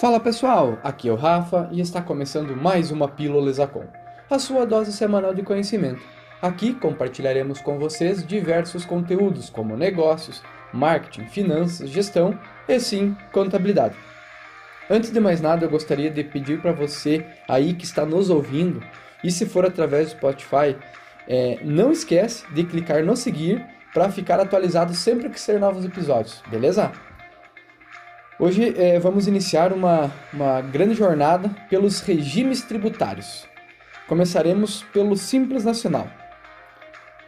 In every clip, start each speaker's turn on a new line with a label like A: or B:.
A: Fala pessoal, aqui é o Rafa e está começando mais uma Pílula Zacom, a sua dose semanal de conhecimento. Aqui compartilharemos com vocês diversos conteúdos como negócios, marketing, finanças, gestão e sim, contabilidade. Antes de mais nada, eu gostaria de pedir para você aí que está nos ouvindo e se for através do Spotify, é, não esquece de clicar no seguir para ficar atualizado sempre que ser novos episódios, beleza? Hoje é, vamos iniciar uma, uma grande jornada pelos regimes tributários. Começaremos pelo Simples Nacional.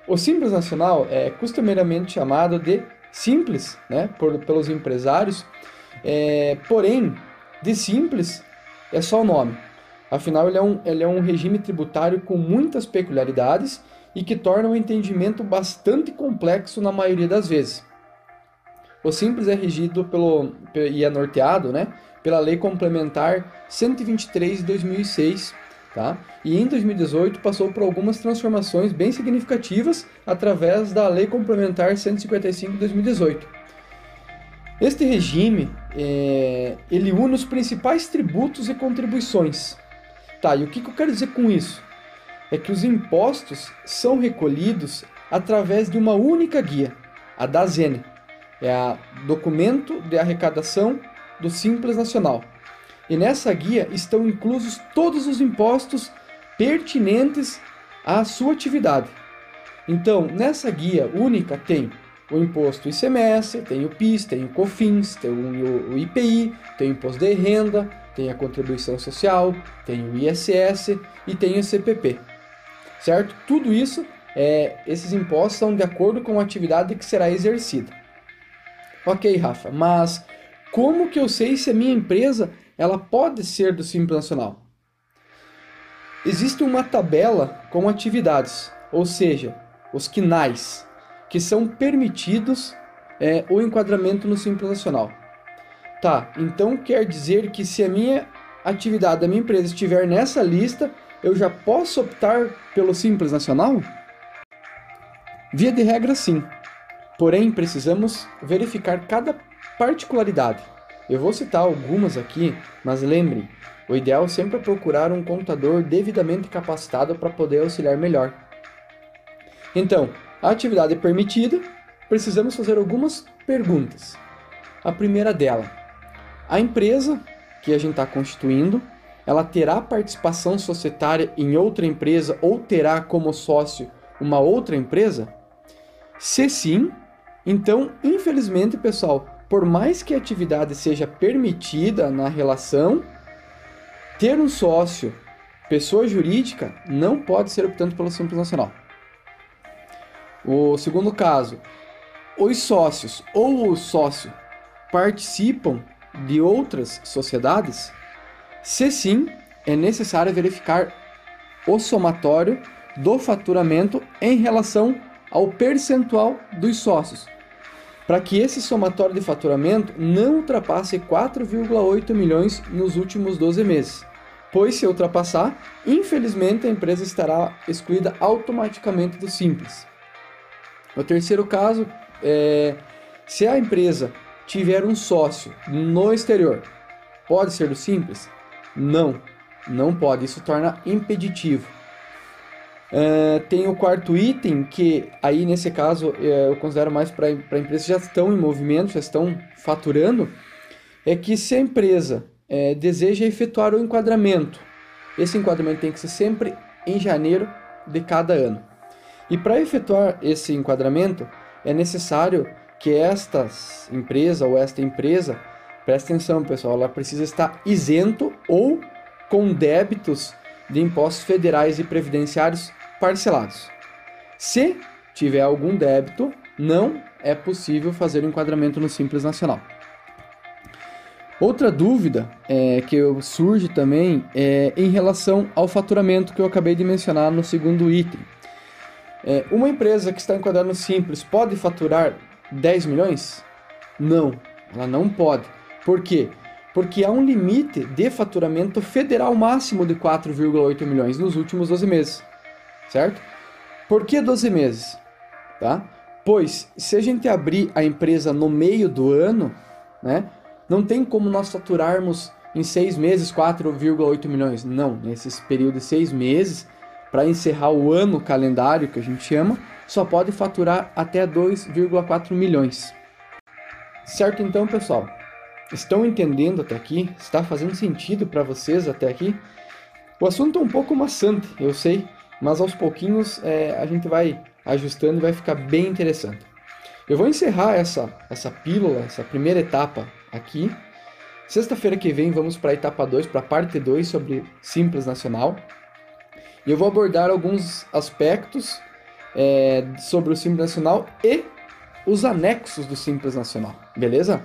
A: O Simples Nacional é costumeiramente chamado de Simples né, por, pelos empresários, é, porém, de Simples é só o nome. Afinal, ele é, um, ele é um regime tributário com muitas peculiaridades e que torna o entendimento bastante complexo na maioria das vezes. O Simples é regido pelo, e é norteado né, pela Lei Complementar 123 de 2006, tá? e em 2018 passou por algumas transformações bem significativas através da Lei Complementar 155 de 2018. Este regime é, ele une os principais tributos e contribuições. Tá, e o que, que eu quero dizer com isso? É que os impostos são recolhidos através de uma única guia, a da ZENE, é a Documento de Arrecadação do Simples Nacional. E nessa guia estão inclusos todos os impostos pertinentes à sua atividade. Então, nessa guia única tem o imposto ICMS, tem o PIS, tem o COFINS, tem o IPI, tem o imposto de renda, tem a contribuição social, tem o ISS e tem o CPP. Certo? Tudo isso, é, esses impostos são de acordo com a atividade que será exercida. Ok, Rafa, mas como que eu sei se a minha empresa ela pode ser do Simples Nacional? Existe uma tabela com atividades, ou seja, os quinais, que são permitidos é, o enquadramento no Simples Nacional. Tá, então quer dizer que se a minha atividade da minha empresa estiver nessa lista, eu já posso optar pelo Simples Nacional? Via de regra, sim. Porém, precisamos verificar cada particularidade. Eu vou citar algumas aqui, mas lembrem, o ideal sempre é procurar um contador devidamente capacitado para poder auxiliar melhor. Então, a atividade é permitida, precisamos fazer algumas perguntas. A primeira dela, a empresa que a gente está constituindo, ela terá participação societária em outra empresa ou terá como sócio uma outra empresa? Se sim, então, infelizmente, pessoal, por mais que a atividade seja permitida na relação, ter um sócio, pessoa jurídica, não pode ser optando pelo Simples Nacional. O segundo caso, os sócios ou o sócio participam de outras sociedades? Se sim, é necessário verificar o somatório do faturamento em relação ao percentual dos sócios, para que esse somatório de faturamento não ultrapasse 4,8 milhões nos últimos 12 meses. Pois se ultrapassar, infelizmente a empresa estará excluída automaticamente do Simples. O terceiro caso é se a empresa tiver um sócio no exterior, pode ser do Simples? Não, não pode. Isso torna impeditivo. Uh, tem o quarto item, que aí nesse caso uh, eu considero mais para empresas que já estão em movimento, já estão faturando, é que se a empresa uh, deseja efetuar o enquadramento, esse enquadramento tem que ser sempre em janeiro de cada ano. E para efetuar esse enquadramento, é necessário que esta empresa ou esta empresa, preste atenção pessoal, ela precisa estar isento ou com débitos de impostos federais e previdenciários parcelados. Se tiver algum débito, não é possível fazer o enquadramento no Simples Nacional. Outra dúvida é, que surge também é em relação ao faturamento que eu acabei de mencionar no segundo item. É, uma empresa que está enquadrada no Simples pode faturar 10 milhões? Não, ela não pode. Por quê? Porque há um limite de faturamento federal máximo de 4,8 milhões nos últimos 12 meses certo? Por que 12 meses? Tá? Pois, se a gente abrir a empresa no meio do ano, né, não tem como nós faturarmos em seis meses 4,8 milhões. Não, nesses período de seis meses, para encerrar o ano calendário que a gente chama, só pode faturar até 2,4 milhões. Certo então, pessoal? Estão entendendo até aqui? Está fazendo sentido para vocês até aqui? O assunto é um pouco maçante, eu sei, mas aos pouquinhos é, a gente vai ajustando e vai ficar bem interessante. Eu vou encerrar essa, essa pílula, essa primeira etapa aqui. Sexta-feira que vem vamos para a etapa 2, para a parte 2 sobre Simples Nacional. E eu vou abordar alguns aspectos é, sobre o Simples Nacional e os anexos do Simples Nacional, beleza?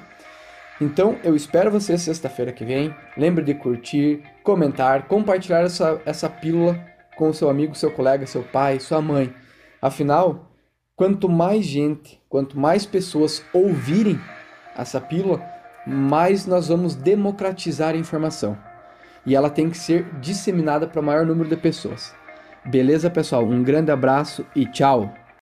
A: Então eu espero você sexta-feira que vem. Lembre de curtir, comentar, compartilhar essa, essa pílula com o seu amigo, seu colega, seu pai, sua mãe. Afinal, quanto mais gente, quanto mais pessoas ouvirem essa pílula, mais nós vamos democratizar a informação. E ela tem que ser disseminada para o maior número de pessoas. Beleza, pessoal? Um grande abraço e tchau!